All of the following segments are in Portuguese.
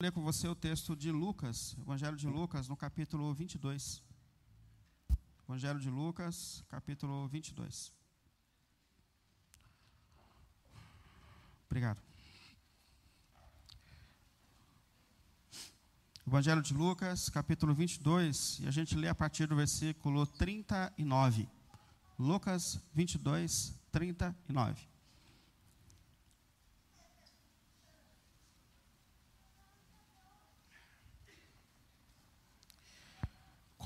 ler com você o texto de Lucas, Evangelho de Lucas, no capítulo 22. Evangelho de Lucas, capítulo 22. Obrigado. Evangelho de Lucas, capítulo 22, e a gente lê a partir do versículo 39. Lucas 22, 39.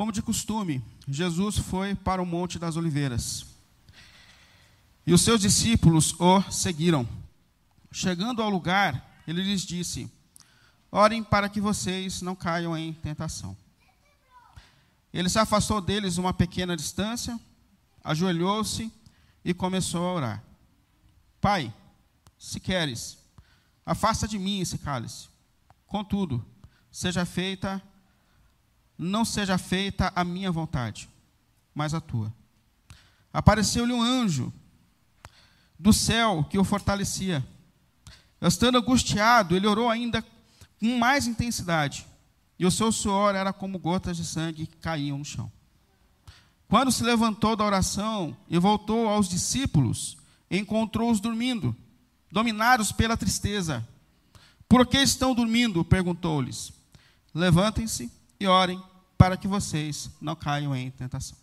Como de costume, Jesus foi para o Monte das Oliveiras. E os seus discípulos o seguiram. Chegando ao lugar, ele lhes disse: Orem para que vocês não caiam em tentação. Ele se afastou deles uma pequena distância, ajoelhou-se e começou a orar. Pai, se queres, afasta de mim esse cálice. Contudo, seja feita não seja feita a minha vontade, mas a tua. Apareceu-lhe um anjo do céu que o fortalecia. Estando angustiado, ele orou ainda com mais intensidade, e o seu suor era como gotas de sangue que caíam no chão. Quando se levantou da oração e voltou aos discípulos, encontrou-os dormindo, dominados pela tristeza. Por que estão dormindo? perguntou-lhes. Levantem-se e orem para que vocês não caiam em tentação.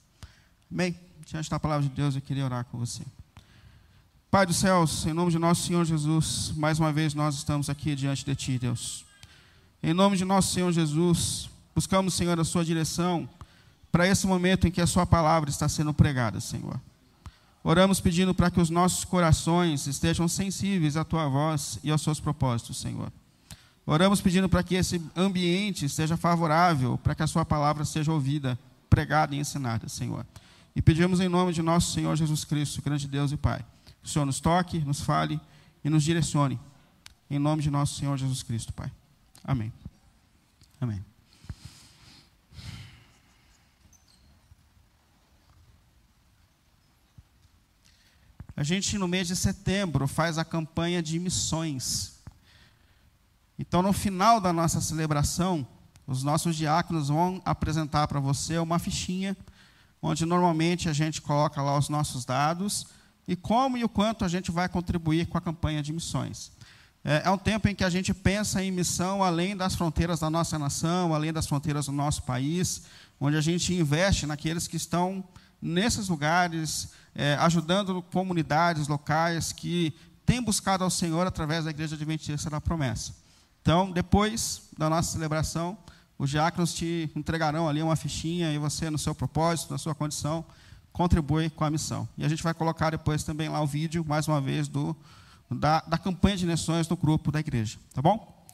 Amém? Diante da palavra de Deus, eu queria orar com você. Pai dos céus, em nome de nosso Senhor Jesus, mais uma vez nós estamos aqui diante de Ti, Deus. Em nome de nosso Senhor Jesus, buscamos, Senhor, a Sua direção para esse momento em que a Sua palavra está sendo pregada, Senhor. Oramos pedindo para que os nossos corações estejam sensíveis à Tua voz e aos Seus propósitos, Senhor. Oramos pedindo para que esse ambiente seja favorável, para que a Sua palavra seja ouvida, pregada e ensinada, Senhor. E pedimos em nome de nosso Senhor Jesus Cristo, grande Deus e Pai, que o Senhor nos toque, nos fale e nos direcione. Em nome de nosso Senhor Jesus Cristo, Pai. Amém. Amém. A gente, no mês de setembro, faz a campanha de missões. Então, no final da nossa celebração, os nossos diáconos vão apresentar para você uma fichinha, onde normalmente a gente coloca lá os nossos dados e como e o quanto a gente vai contribuir com a campanha de missões. É, é um tempo em que a gente pensa em missão além das fronteiras da nossa nação, além das fronteiras do nosso país, onde a gente investe naqueles que estão nesses lugares, é, ajudando comunidades locais que têm buscado ao Senhor através da Igreja Adventista da Promessa. Então, depois da nossa celebração, os diáconos te entregarão ali uma fichinha e você, no seu propósito, na sua condição, contribui com a missão. E a gente vai colocar depois também lá o vídeo, mais uma vez, do, da, da campanha de nações no grupo da igreja. Tá bom?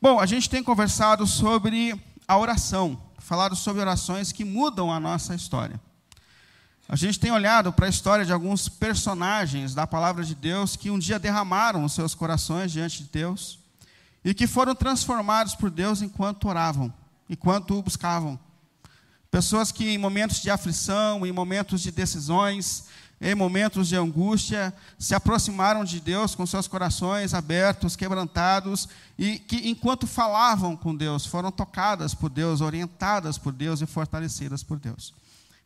Bom, a gente tem conversado sobre a oração, falado sobre orações que mudam a nossa história. A gente tem olhado para a história de alguns personagens da palavra de Deus que um dia derramaram os seus corações diante de Deus e que foram transformados por Deus enquanto oravam, enquanto o buscavam. Pessoas que em momentos de aflição, em momentos de decisões, em momentos de angústia, se aproximaram de Deus com seus corações abertos, quebrantados, e que enquanto falavam com Deus, foram tocadas por Deus, orientadas por Deus e fortalecidas por Deus.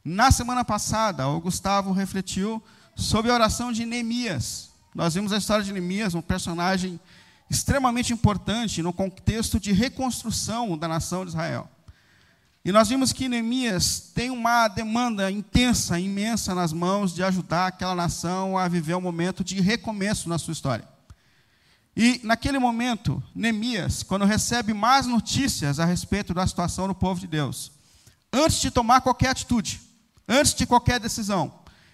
Na semana passada, o Gustavo refletiu sobre a oração de Neemias. Nós vimos a história de Neemias, um personagem extremamente importante no contexto de reconstrução da nação de Israel. E nós vimos que Neemias tem uma demanda intensa, imensa nas mãos de ajudar aquela nação a viver um momento de recomeço na sua história. E naquele momento, Neemias, quando recebe mais notícias a respeito da situação do povo de Deus, antes de tomar qualquer atitude, antes de qualquer decisão,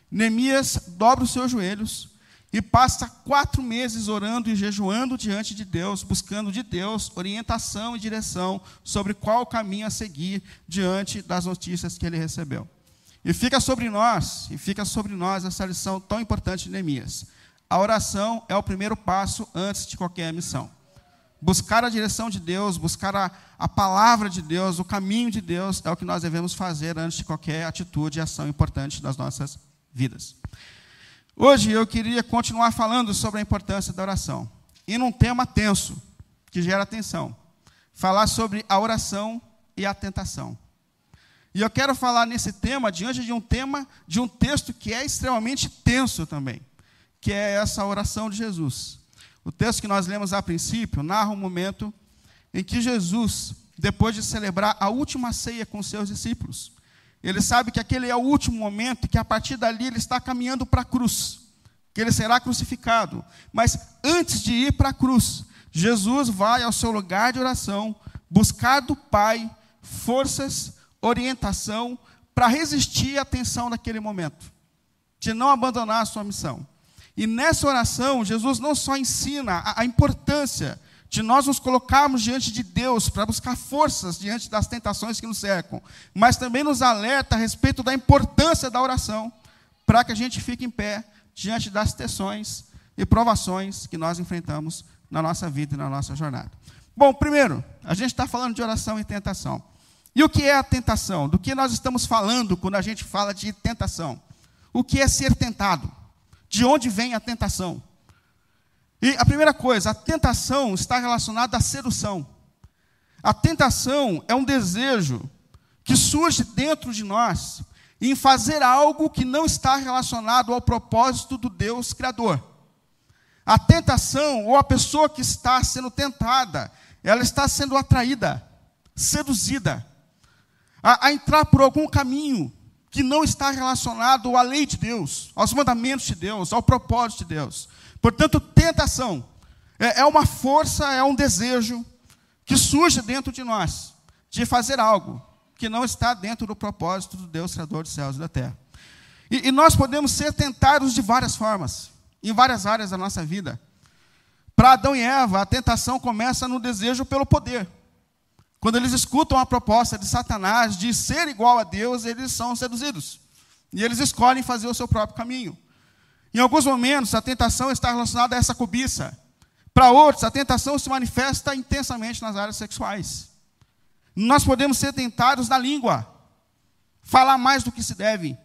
Neemias dobra os seus joelhos e passa quatro meses orando e jejuando diante de Deus, buscando de Deus orientação e direção sobre qual caminho a seguir diante das notícias que ele recebeu. E fica sobre nós, e fica sobre nós essa lição tão importante de Neemias. A oração é o primeiro passo antes de qualquer missão. Buscar a direção de Deus, buscar a, a palavra de Deus, o caminho de Deus, é o que nós devemos fazer antes de qualquer atitude e ação importante das nossas vidas. Hoje eu queria continuar falando sobre a importância da oração. E num tema tenso, que gera atenção. falar sobre a oração e a tentação. E eu quero falar nesse tema diante de um tema, de um texto que é extremamente tenso também, que é essa oração de Jesus. O texto que nós lemos a princípio narra um momento em que Jesus, depois de celebrar a última ceia com seus discípulos, ele sabe que aquele é o último momento e que a partir dali ele está caminhando para a cruz, que ele será crucificado. Mas antes de ir para a cruz, Jesus vai ao seu lugar de oração, buscar do Pai forças, orientação para resistir à tensão daquele momento, de não abandonar a sua missão. E nessa oração, Jesus não só ensina a, a importância de nós nos colocarmos diante de Deus para buscar forças diante das tentações que nos cercam, mas também nos alerta a respeito da importância da oração, para que a gente fique em pé diante das tensões e provações que nós enfrentamos na nossa vida e na nossa jornada. Bom, primeiro, a gente está falando de oração e tentação. E o que é a tentação? Do que nós estamos falando quando a gente fala de tentação? O que é ser tentado? De onde vem a tentação? E a primeira coisa, a tentação está relacionada à sedução. A tentação é um desejo que surge dentro de nós em fazer algo que não está relacionado ao propósito do Deus Criador. A tentação, ou a pessoa que está sendo tentada, ela está sendo atraída, seduzida, a, a entrar por algum caminho que não está relacionado à lei de Deus, aos mandamentos de Deus, ao propósito de Deus. Portanto, tentação é, é uma força, é um desejo que surge dentro de nós de fazer algo que não está dentro do propósito do Deus Criador dos céus e da terra. E, e nós podemos ser tentados de várias formas, em várias áreas da nossa vida. Para Adão e Eva, a tentação começa no desejo pelo poder. Quando eles escutam a proposta de Satanás de ser igual a Deus, eles são seduzidos. E eles escolhem fazer o seu próprio caminho. Em alguns momentos, a tentação está relacionada a essa cobiça. Para outros, a tentação se manifesta intensamente nas áreas sexuais. Nós podemos ser tentados na língua, falar mais do que se deve,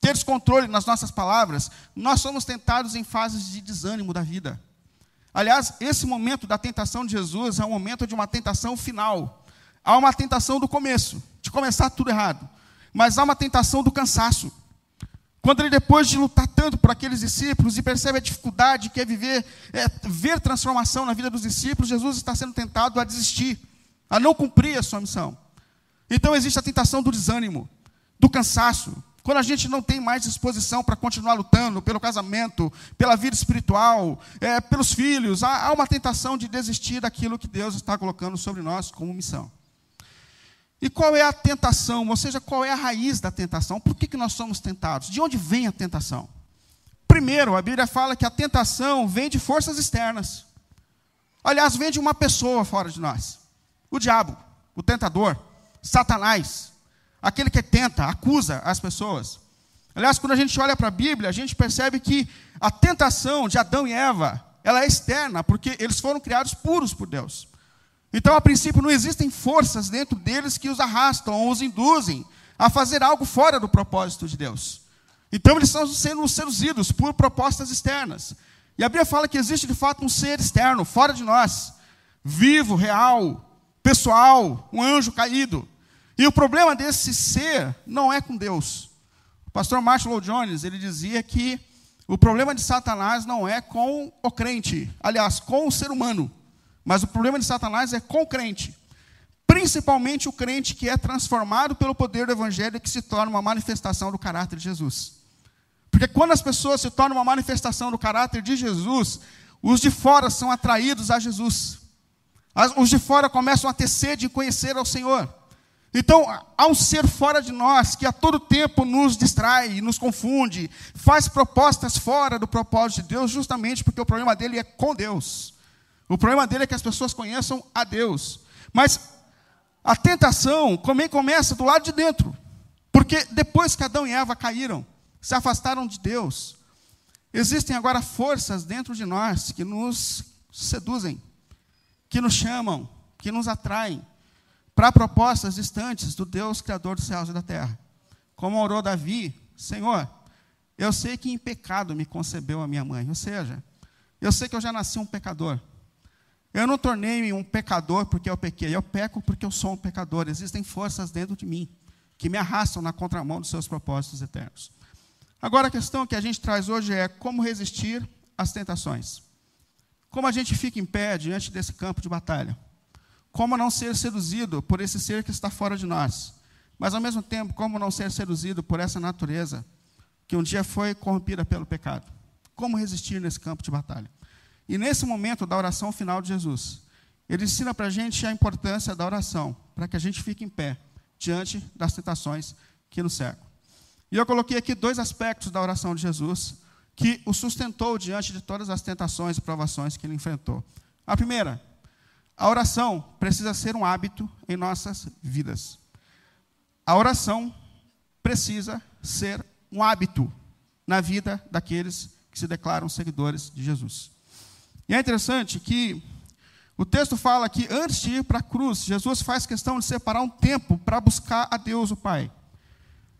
ter descontrole nas nossas palavras. Nós somos tentados em fases de desânimo da vida. Aliás, esse momento da tentação de Jesus é um momento de uma tentação final. Há uma tentação do começo, de começar tudo errado. Mas há uma tentação do cansaço. Quando ele, depois de lutar tanto por aqueles discípulos e percebe a dificuldade que é viver, é, ver transformação na vida dos discípulos, Jesus está sendo tentado a desistir, a não cumprir a sua missão. Então existe a tentação do desânimo, do cansaço. Quando a gente não tem mais disposição para continuar lutando pelo casamento, pela vida espiritual, é, pelos filhos, há, há uma tentação de desistir daquilo que Deus está colocando sobre nós como missão. E qual é a tentação? Ou seja, qual é a raiz da tentação? Por que, que nós somos tentados? De onde vem a tentação? Primeiro, a Bíblia fala que a tentação vem de forças externas. Aliás, vem de uma pessoa fora de nós. O diabo, o tentador, Satanás, aquele que tenta, acusa as pessoas. Aliás, quando a gente olha para a Bíblia, a gente percebe que a tentação de Adão e Eva, ela é externa, porque eles foram criados puros por Deus. Então, a princípio, não existem forças dentro deles que os arrastam ou os induzem a fazer algo fora do propósito de Deus. Então, eles estão sendo seduzidos por propostas externas. E a Bíblia fala que existe de fato um ser externo, fora de nós, vivo, real, pessoal, um anjo caído. E o problema desse ser não é com Deus. O pastor Lloyd Jones, ele dizia que o problema de Satanás não é com o crente, aliás, com o ser humano. Mas o problema de Satanás é com o crente. Principalmente o crente que é transformado pelo poder do Evangelho e que se torna uma manifestação do caráter de Jesus. Porque quando as pessoas se tornam uma manifestação do caráter de Jesus, os de fora são atraídos a Jesus. Os de fora começam a ter sede de conhecer ao Senhor. Então, há um ser fora de nós que a todo tempo nos distrai, nos confunde, faz propostas fora do propósito de Deus, justamente porque o problema dele é com Deus. O problema dele é que as pessoas conheçam a Deus. Mas a tentação também começa do lado de dentro. Porque depois que Adão e Eva caíram, se afastaram de Deus, existem agora forças dentro de nós que nos seduzem, que nos chamam, que nos atraem para propostas distantes do Deus Criador dos céus e da terra. Como orou Davi, Senhor, eu sei que em pecado me concebeu a minha mãe, ou seja, eu sei que eu já nasci um pecador. Eu não tornei-me um pecador porque eu pequei, eu peco porque eu sou um pecador. Existem forças dentro de mim que me arrastam na contramão dos seus propósitos eternos. Agora, a questão que a gente traz hoje é como resistir às tentações. Como a gente fica em pé diante desse campo de batalha. Como não ser seduzido por esse ser que está fora de nós. Mas, ao mesmo tempo, como não ser seduzido por essa natureza que um dia foi corrompida pelo pecado. Como resistir nesse campo de batalha. E nesse momento da oração final de Jesus, ele ensina para a gente a importância da oração, para que a gente fique em pé diante das tentações que nos cercam. E eu coloquei aqui dois aspectos da oração de Jesus que o sustentou diante de todas as tentações e provações que ele enfrentou. A primeira, a oração precisa ser um hábito em nossas vidas. A oração precisa ser um hábito na vida daqueles que se declaram seguidores de Jesus. E é interessante que o texto fala que antes de ir para a cruz, Jesus faz questão de separar um tempo para buscar a Deus o Pai.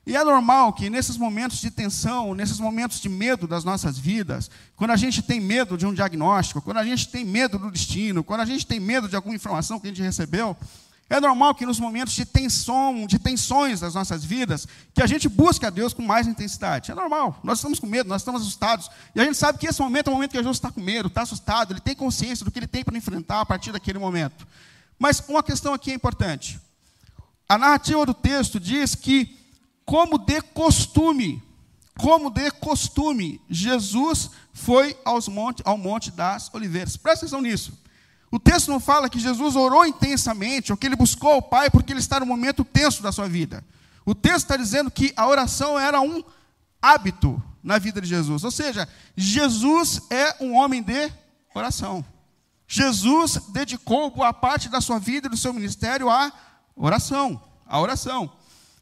E é normal que nesses momentos de tensão, nesses momentos de medo das nossas vidas, quando a gente tem medo de um diagnóstico, quando a gente tem medo do destino, quando a gente tem medo de alguma informação que a gente recebeu, é normal que nos momentos de tensão, de tensões das nossas vidas, que a gente busque a Deus com mais intensidade. É normal. Nós estamos com medo, nós estamos assustados. E a gente sabe que esse momento é o momento que Jesus está com medo, está assustado, ele tem consciência do que ele tem para enfrentar a partir daquele momento. Mas uma questão aqui é importante. A narrativa do texto diz que, como de costume, como de costume, Jesus foi aos monte, ao Monte das Oliveiras. Presta atenção nisso. O texto não fala que Jesus orou intensamente, ou que ele buscou o Pai porque ele está no momento tenso da sua vida. O texto está dizendo que a oração era um hábito na vida de Jesus. Ou seja, Jesus é um homem de oração. Jesus dedicou boa parte da sua vida e do seu ministério à oração, à oração.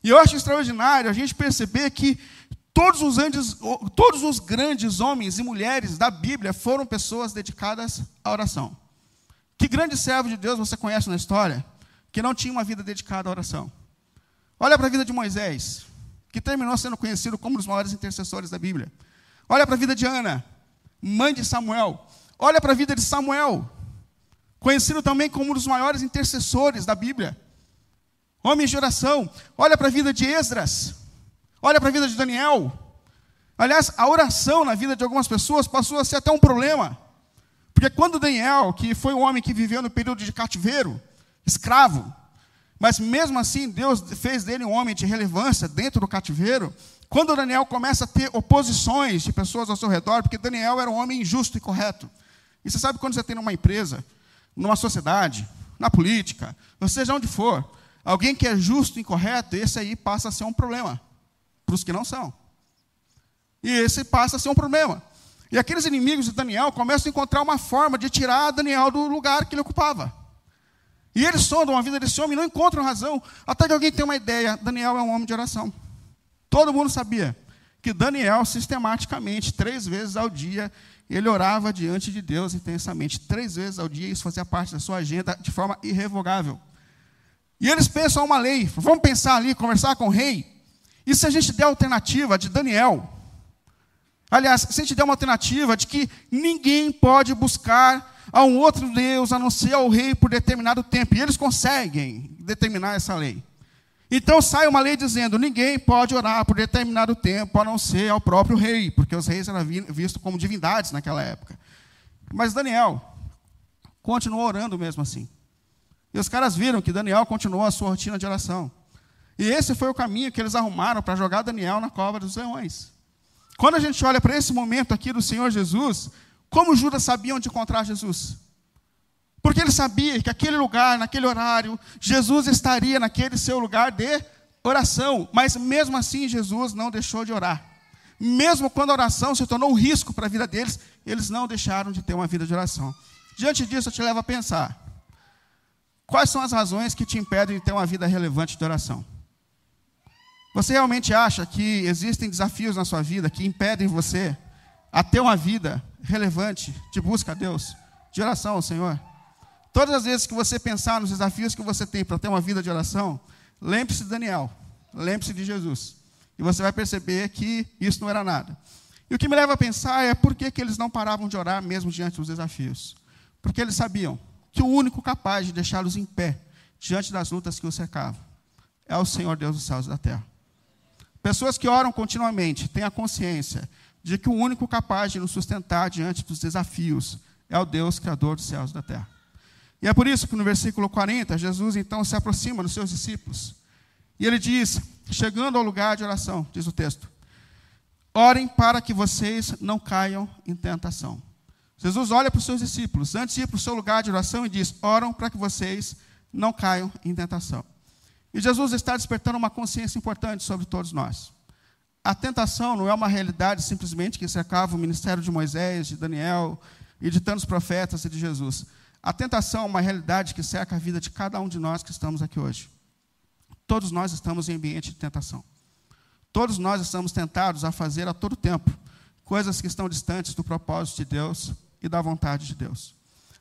E eu acho extraordinário a gente perceber que todos os, todos os grandes homens e mulheres da Bíblia foram pessoas dedicadas à oração. Que grande servo de Deus você conhece na história que não tinha uma vida dedicada à oração? Olha para a vida de Moisés, que terminou sendo conhecido como um dos maiores intercessores da Bíblia. Olha para a vida de Ana, mãe de Samuel. Olha para a vida de Samuel, conhecido também como um dos maiores intercessores da Bíblia. Homem de oração. Olha para a vida de Esdras. Olha para a vida de Daniel. Aliás, a oração na vida de algumas pessoas passou a ser até um problema. Porque quando Daniel, que foi um homem que viveu no período de cativeiro, escravo, mas mesmo assim Deus fez dele um homem de relevância dentro do cativeiro, quando Daniel começa a ter oposições de pessoas ao seu redor, porque Daniel era um homem justo e correto. E você sabe quando você tem numa empresa, numa sociedade, na política, ou seja onde for, alguém que é justo e correto, esse aí passa a ser um problema para os que não são. E esse passa a ser um problema. E aqueles inimigos de Daniel começam a encontrar uma forma de tirar Daniel do lugar que ele ocupava. E eles sondam a vida desse homem e não encontram razão, até que alguém tem uma ideia: Daniel é um homem de oração. Todo mundo sabia que Daniel, sistematicamente, três vezes ao dia, ele orava diante de Deus intensamente. Três vezes ao dia, isso fazia parte da sua agenda de forma irrevogável. E eles pensam uma lei, vamos pensar ali, conversar com o rei. E se a gente der a alternativa de Daniel, Aliás, se a gente der uma alternativa de que ninguém pode buscar a um outro Deus a não ser ao rei por determinado tempo, e eles conseguem determinar essa lei. Então sai uma lei dizendo: ninguém pode orar por determinado tempo a não ser ao próprio rei, porque os reis eram vistos como divindades naquela época. Mas Daniel continuou orando mesmo assim. E os caras viram que Daniel continuou a sua rotina de oração. E esse foi o caminho que eles arrumaram para jogar Daniel na cova dos leões. Quando a gente olha para esse momento aqui do Senhor Jesus, como Judas sabia onde encontrar Jesus? Porque ele sabia que aquele lugar, naquele horário, Jesus estaria naquele seu lugar de oração. Mas mesmo assim, Jesus não deixou de orar. Mesmo quando a oração se tornou um risco para a vida deles, eles não deixaram de ter uma vida de oração. Diante disso, eu te levo a pensar: quais são as razões que te impedem de ter uma vida relevante de oração? Você realmente acha que existem desafios na sua vida que impedem você a ter uma vida relevante de busca a Deus, de oração ao Senhor? Todas as vezes que você pensar nos desafios que você tem para ter uma vida de oração, lembre-se de Daniel, lembre-se de Jesus. E você vai perceber que isso não era nada. E o que me leva a pensar é por que, que eles não paravam de orar mesmo diante dos desafios. Porque eles sabiam que o único capaz de deixá-los em pé diante das lutas que os cercavam é o Senhor Deus dos céus e da terra. Pessoas que oram continuamente têm a consciência de que o único capaz de nos sustentar diante dos desafios é o Deus Criador dos céus e da terra. E é por isso que no versículo 40, Jesus então se aproxima dos seus discípulos. E ele diz, chegando ao lugar de oração, diz o texto: Orem para que vocês não caiam em tentação. Jesus olha para os seus discípulos, antes de ir para o seu lugar de oração, e diz: Oram para que vocês não caiam em tentação. E Jesus está despertando uma consciência importante sobre todos nós. A tentação não é uma realidade simplesmente que cercava o ministério de Moisés, de Daniel e de tantos profetas e de Jesus. A tentação é uma realidade que cerca a vida de cada um de nós que estamos aqui hoje. Todos nós estamos em ambiente de tentação. Todos nós estamos tentados a fazer a todo tempo coisas que estão distantes do propósito de Deus e da vontade de Deus.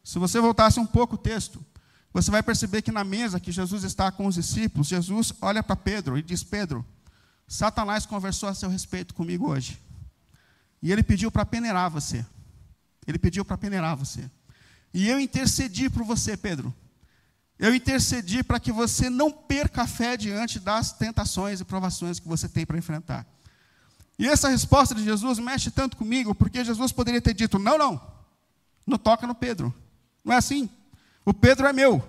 Se você voltasse um pouco o texto, você vai perceber que na mesa que Jesus está com os discípulos, Jesus olha para Pedro e diz: Pedro, Satanás conversou a seu respeito comigo hoje. E ele pediu para peneirar você. Ele pediu para peneirar você. E eu intercedi por você, Pedro. Eu intercedi para que você não perca a fé diante das tentações e provações que você tem para enfrentar. E essa resposta de Jesus mexe tanto comigo, porque Jesus poderia ter dito: não, não, não toca no Pedro. Não é assim. O Pedro é meu.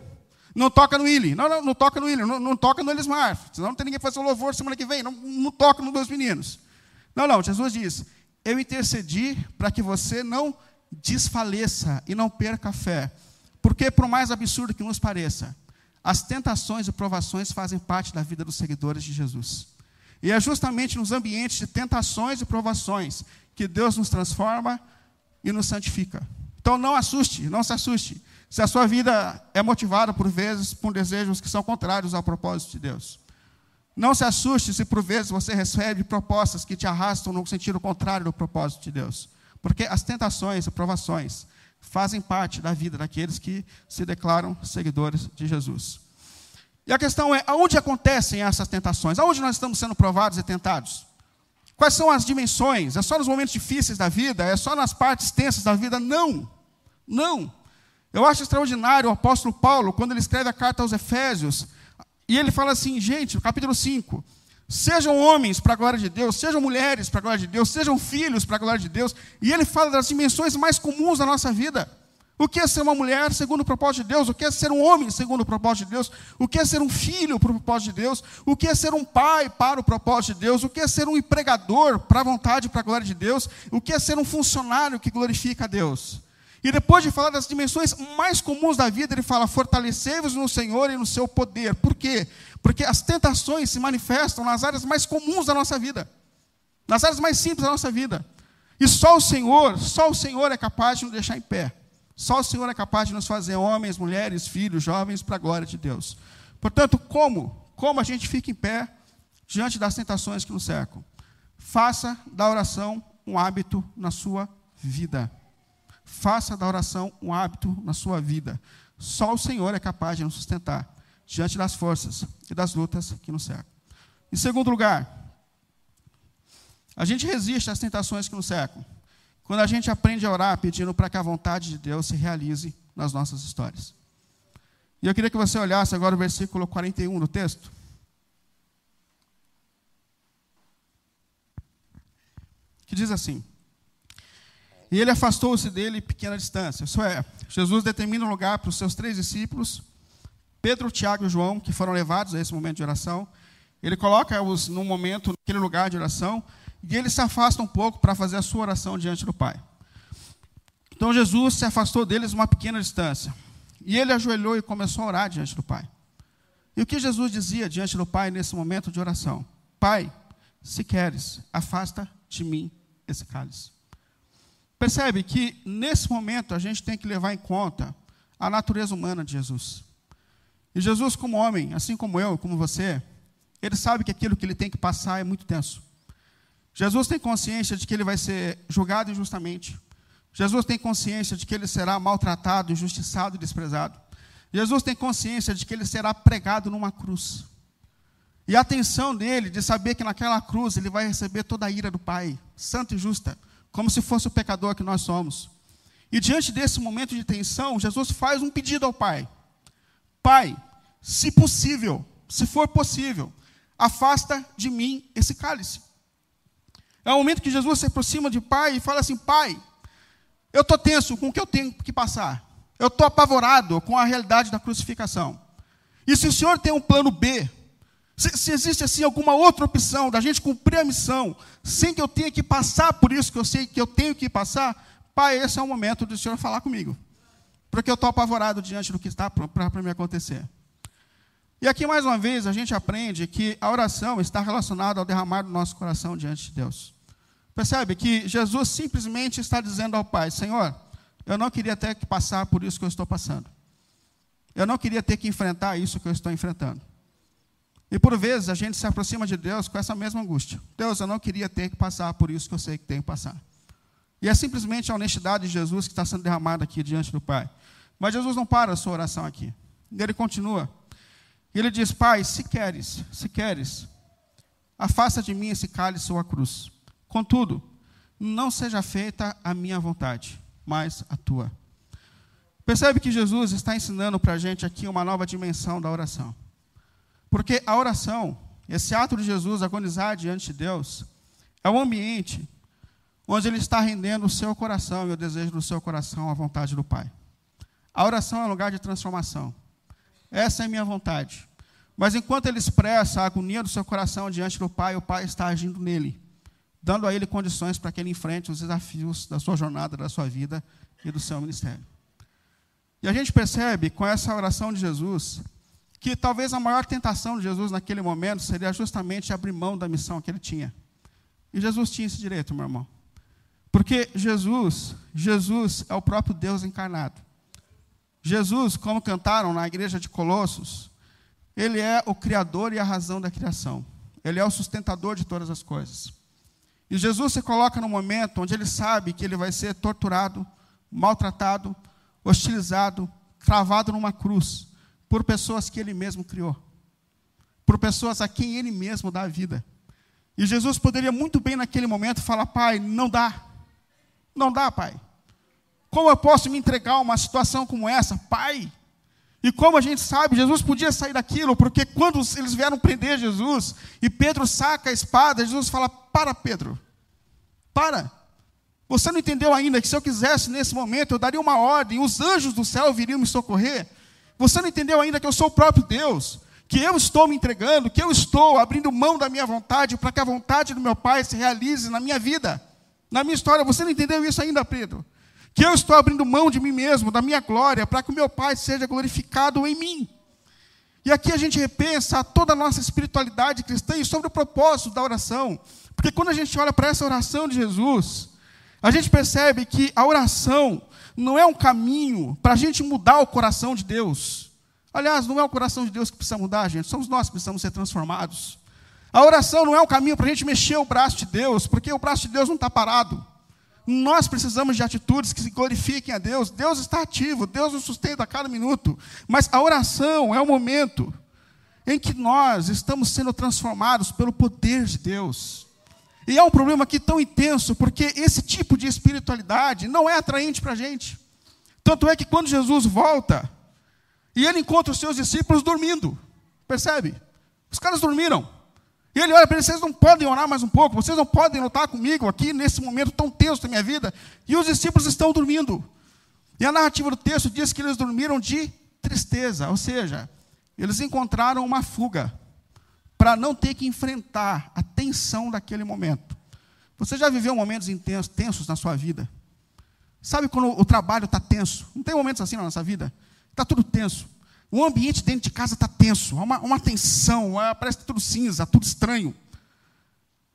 Não toca no Willi. Não, não, não toca no Willi. Não, não toca no Elismar. Senão não tem ninguém fazer o louvor semana que vem. Não, não toca nos meus meninos. Não, não. Jesus diz: Eu intercedi para que você não desfaleça e não perca a fé. Porque, por mais absurdo que nos pareça, as tentações e provações fazem parte da vida dos seguidores de Jesus. E é justamente nos ambientes de tentações e provações que Deus nos transforma e nos santifica. Então não assuste, não se assuste. Se a sua vida é motivada por vezes por desejos que são contrários ao propósito de Deus. Não se assuste se por vezes você recebe propostas que te arrastam no sentido contrário do propósito de Deus. Porque as tentações e provações fazem parte da vida daqueles que se declaram seguidores de Jesus. E a questão é: aonde acontecem essas tentações? Aonde nós estamos sendo provados e tentados? Quais são as dimensões? É só nos momentos difíceis da vida? É só nas partes tensas da vida? Não. Não. Eu acho extraordinário o apóstolo Paulo, quando ele escreve a carta aos Efésios, e ele fala assim, gente, no capítulo 5, Sejam homens para a glória de Deus, sejam mulheres para a glória de Deus, sejam filhos para a glória de Deus. E ele fala das dimensões mais comuns da nossa vida. O que é ser uma mulher segundo o propósito de Deus? O que é ser um homem segundo o propósito de Deus? O que é ser um filho para o propósito de Deus? O que é ser um pai para o propósito de Deus? O que é ser um empregador para a vontade e para a glória de Deus? O que é ser um funcionário que glorifica a Deus? E depois de falar das dimensões mais comuns da vida, ele fala: fortalecei-vos no Senhor e no seu poder. Por quê? Porque as tentações se manifestam nas áreas mais comuns da nossa vida, nas áreas mais simples da nossa vida. E só o Senhor, só o Senhor é capaz de nos deixar em pé. Só o Senhor é capaz de nos fazer homens, mulheres, filhos, jovens para a glória de Deus. Portanto, como? Como a gente fica em pé diante das tentações que nos cercam? Faça da oração um hábito na sua vida. Faça da oração um hábito na sua vida. Só o Senhor é capaz de nos sustentar diante das forças e das lutas que nos cercam. Em segundo lugar, a gente resiste às tentações que nos cercam quando a gente aprende a orar pedindo para que a vontade de Deus se realize nas nossas histórias. E eu queria que você olhasse agora o versículo 41 do texto. Que diz assim: e ele afastou-se dele pequena distância. Isso é, Jesus determina um lugar para os seus três discípulos, Pedro, Tiago e João, que foram levados a esse momento de oração. Ele coloca-os num momento, naquele lugar de oração, e ele se afasta um pouco para fazer a sua oração diante do Pai. Então Jesus se afastou deles uma pequena distância. E ele ajoelhou e começou a orar diante do Pai. E o que Jesus dizia diante do Pai nesse momento de oração? Pai, se queres, afasta de mim esse cálice. Percebe que nesse momento a gente tem que levar em conta a natureza humana de Jesus. E Jesus, como homem, assim como eu, como você, ele sabe que aquilo que ele tem que passar é muito tenso. Jesus tem consciência de que ele vai ser julgado injustamente. Jesus tem consciência de que ele será maltratado, injustiçado e desprezado. Jesus tem consciência de que ele será pregado numa cruz. E a atenção dele de saber que naquela cruz ele vai receber toda a ira do Pai, santa e justa como se fosse o pecador que nós somos. E diante desse momento de tensão, Jesus faz um pedido ao Pai: Pai, se possível, se for possível, afasta de mim esse cálice. É o momento que Jesus se aproxima de Pai e fala assim: Pai, eu estou tenso com o que eu tenho que passar. Eu estou apavorado com a realidade da crucificação. E se o Senhor tem um plano B, se, se, existe assim alguma outra opção da gente cumprir a missão, sem que eu tenha que passar por isso que eu sei que eu tenho que passar, Pai, esse é o momento do Senhor falar comigo. Porque eu estou apavorado diante do que está para me acontecer. E aqui, mais uma vez, a gente aprende que a oração está relacionada ao derramar do nosso coração diante de Deus. Percebe que Jesus simplesmente está dizendo ao Pai: Senhor, eu não queria ter que passar por isso que eu estou passando. Eu não queria ter que enfrentar isso que eu estou enfrentando. E por vezes a gente se aproxima de Deus com essa mesma angústia. Deus, eu não queria ter que passar por isso que eu sei que tenho que passar. E é simplesmente a honestidade de Jesus que está sendo derramada aqui diante do Pai. Mas Jesus não para a sua oração aqui. Ele continua. Ele diz: Pai, se queres, se queres, afasta de mim esse cálice ou a cruz. Contudo, não seja feita a minha vontade, mas a tua. Percebe que Jesus está ensinando para a gente aqui uma nova dimensão da oração. Porque a oração, esse ato de Jesus agonizar diante de Deus, é um ambiente onde ele está rendendo o seu coração e o desejo do seu coração à vontade do Pai. A oração é um lugar de transformação. Essa é a minha vontade. Mas enquanto ele expressa a agonia do seu coração diante do Pai, o Pai está agindo nele, dando a ele condições para que ele enfrente os desafios da sua jornada, da sua vida e do seu ministério. E a gente percebe com essa oração de Jesus que talvez a maior tentação de Jesus naquele momento seria justamente abrir mão da missão que ele tinha. E Jesus tinha esse direito, meu irmão. Porque Jesus, Jesus é o próprio Deus encarnado. Jesus, como cantaram na igreja de Colossos, ele é o criador e a razão da criação. Ele é o sustentador de todas as coisas. E Jesus se coloca no momento onde ele sabe que ele vai ser torturado, maltratado, hostilizado, cravado numa cruz por pessoas que ele mesmo criou, por pessoas a quem ele mesmo dá vida. E Jesus poderia muito bem naquele momento falar: Pai, não dá, não dá, Pai. Como eu posso me entregar a uma situação como essa, Pai? E como a gente sabe, Jesus podia sair daquilo, porque quando eles vieram prender Jesus e Pedro saca a espada, Jesus fala: Para, Pedro, para. Você não entendeu ainda que se eu quisesse nesse momento, eu daria uma ordem, os anjos do céu viriam me socorrer. Você não entendeu ainda que eu sou o próprio Deus, que eu estou me entregando, que eu estou abrindo mão da minha vontade para que a vontade do meu Pai se realize na minha vida, na minha história. Você não entendeu isso ainda, Pedro? Que eu estou abrindo mão de mim mesmo, da minha glória, para que o meu Pai seja glorificado em mim. E aqui a gente repensa toda a nossa espiritualidade cristã e sobre o propósito da oração. Porque quando a gente olha para essa oração de Jesus, a gente percebe que a oração não é um caminho para a gente mudar o coração de Deus. Aliás, não é o coração de Deus que precisa mudar, gente, somos nós que precisamos ser transformados. A oração não é um caminho para a gente mexer o braço de Deus, porque o braço de Deus não está parado. Nós precisamos de atitudes que glorifiquem a Deus. Deus está ativo, Deus nos sustenta a cada minuto. Mas a oração é o momento em que nós estamos sendo transformados pelo poder de Deus. E é um problema aqui tão intenso, porque esse tipo de espiritualidade não é atraente para a gente. Tanto é que quando Jesus volta, e ele encontra os seus discípulos dormindo, percebe? Os caras dormiram. E ele olha para eles: vocês não podem orar mais um pouco, vocês não podem lutar comigo aqui nesse momento tão tenso da minha vida. E os discípulos estão dormindo. E a narrativa do texto diz que eles dormiram de tristeza, ou seja, eles encontraram uma fuga para não ter que enfrentar a tensão daquele momento. Você já viveu momentos intensos, tensos na sua vida? Sabe quando o trabalho está tenso? Não tem momentos assim na nossa vida? Está tudo tenso. O ambiente dentro de casa está tenso, há uma, uma tensão, é, parece que tá tudo cinza, tudo estranho.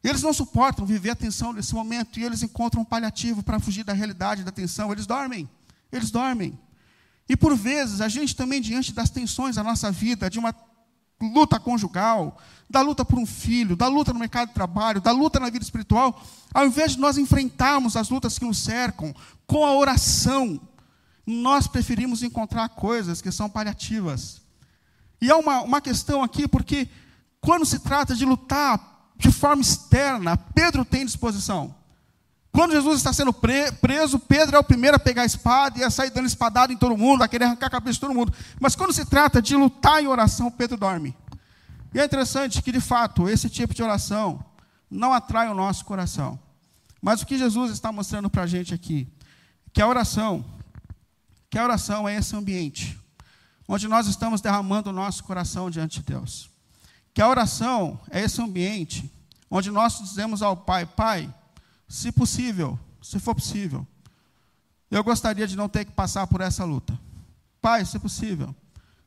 Eles não suportam viver a tensão desse momento e eles encontram um paliativo para fugir da realidade da tensão. Eles dormem, eles dormem. E por vezes a gente também, diante das tensões da nossa vida, de uma luta conjugal, da luta por um filho, da luta no mercado de trabalho, da luta na vida espiritual, ao invés de nós enfrentarmos as lutas que nos cercam com a oração, nós preferimos encontrar coisas que são paliativas. E há uma, uma questão aqui, porque quando se trata de lutar de forma externa, Pedro tem disposição. Quando Jesus está sendo preso, Pedro é o primeiro a pegar a espada e a sair dando espadada em todo mundo, a querer arrancar a cabeça de todo mundo. Mas quando se trata de lutar em oração, Pedro dorme. E é interessante que, de fato, esse tipo de oração não atrai o nosso coração. Mas o que Jesus está mostrando para a gente aqui, que a oração, que a oração é esse ambiente, onde nós estamos derramando o nosso coração diante de Deus. Que a oração é esse ambiente onde nós dizemos ao Pai, Pai, se possível, se for possível, eu gostaria de não ter que passar por essa luta. Pai, se possível,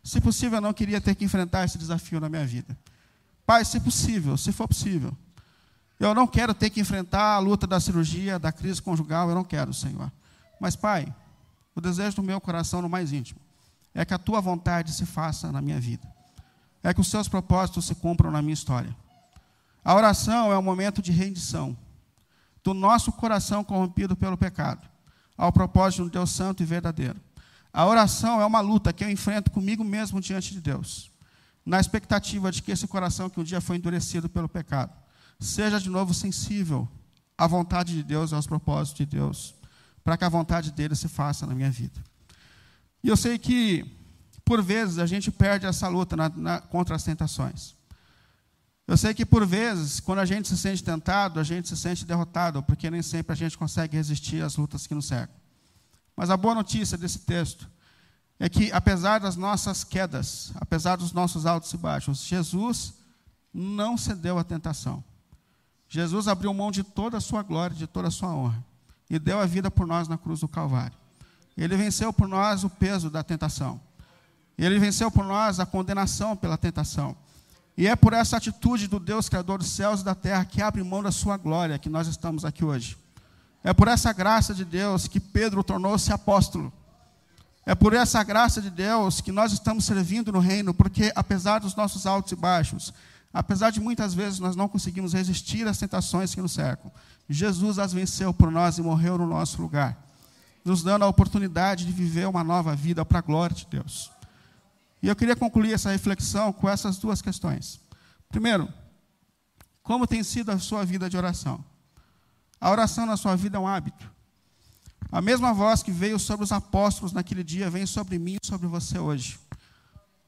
se possível, eu não queria ter que enfrentar esse desafio na minha vida. Pai, se possível, se for possível, eu não quero ter que enfrentar a luta da cirurgia, da crise conjugal, eu não quero, Senhor. Mas, Pai, o desejo do meu coração no mais íntimo é que a tua vontade se faça na minha vida. É que os seus propósitos se cumpram na minha história. A oração é um momento de rendição do nosso coração corrompido pelo pecado, ao propósito de Deus santo e verdadeiro. A oração é uma luta que eu enfrento comigo mesmo diante de Deus, na expectativa de que esse coração que um dia foi endurecido pelo pecado seja de novo sensível à vontade de Deus e aos propósitos de Deus, para que a vontade dele se faça na minha vida. E eu sei que, por vezes, a gente perde essa luta na, na, contra as tentações. Eu sei que por vezes, quando a gente se sente tentado, a gente se sente derrotado, porque nem sempre a gente consegue resistir às lutas que nos cercam. Mas a boa notícia desse texto é que, apesar das nossas quedas, apesar dos nossos altos e baixos, Jesus não cedeu à tentação. Jesus abriu mão de toda a sua glória, de toda a sua honra, e deu a vida por nós na cruz do Calvário. Ele venceu por nós o peso da tentação. Ele venceu por nós a condenação pela tentação. E é por essa atitude do Deus Criador dos céus e da terra que abre mão da sua glória que nós estamos aqui hoje. É por essa graça de Deus que Pedro tornou-se apóstolo. É por essa graça de Deus que nós estamos servindo no reino, porque apesar dos nossos altos e baixos, apesar de muitas vezes nós não conseguimos resistir às tentações que nos cercam, Jesus as venceu por nós e morreu no nosso lugar, nos dando a oportunidade de viver uma nova vida para a glória de Deus. E eu queria concluir essa reflexão com essas duas questões. Primeiro, como tem sido a sua vida de oração? A oração na sua vida é um hábito. A mesma voz que veio sobre os apóstolos naquele dia vem sobre mim e sobre você hoje.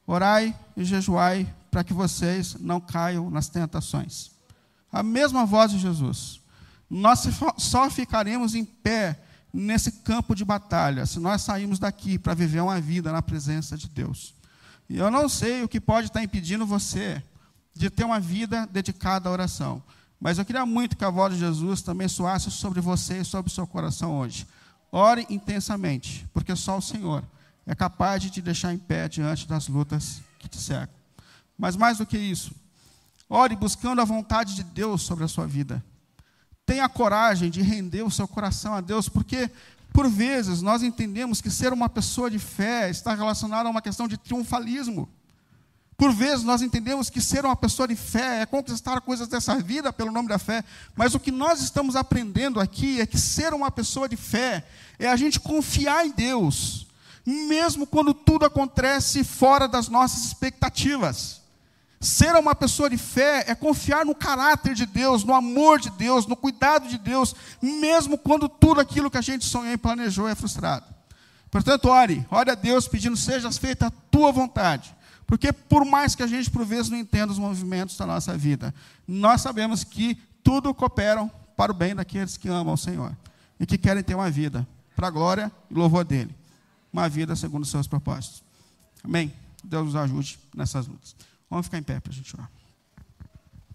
Orai e jejuai para que vocês não caiam nas tentações. A mesma voz de Jesus. Nós só ficaremos em pé nesse campo de batalha se nós sairmos daqui para viver uma vida na presença de Deus. E eu não sei o que pode estar impedindo você de ter uma vida dedicada à oração. Mas eu queria muito que a voz de Jesus também soasse sobre você e sobre o seu coração hoje. Ore intensamente, porque só o Senhor é capaz de te deixar em pé diante das lutas que te cercam. Mas mais do que isso, ore buscando a vontade de Deus sobre a sua vida. Tenha coragem de render o seu coração a Deus, porque por vezes, nós entendemos que ser uma pessoa de fé está relacionado a uma questão de triunfalismo. Por vezes, nós entendemos que ser uma pessoa de fé é conquistar coisas dessa vida pelo nome da fé. Mas o que nós estamos aprendendo aqui é que ser uma pessoa de fé é a gente confiar em Deus, mesmo quando tudo acontece fora das nossas expectativas. Ser uma pessoa de fé é confiar no caráter de Deus, no amor de Deus, no cuidado de Deus, mesmo quando tudo aquilo que a gente sonhou e planejou é frustrado. Portanto, ore, ore a Deus pedindo: seja feita a tua vontade. Porque por mais que a gente por vezes não entenda os movimentos da nossa vida, nós sabemos que tudo cooperam para o bem daqueles que amam o Senhor e que querem ter uma vida para a glória e louvor dele. Uma vida segundo os seus propósitos. Amém? Deus nos ajude nessas lutas. Vamos ficar em pé para a gente orar.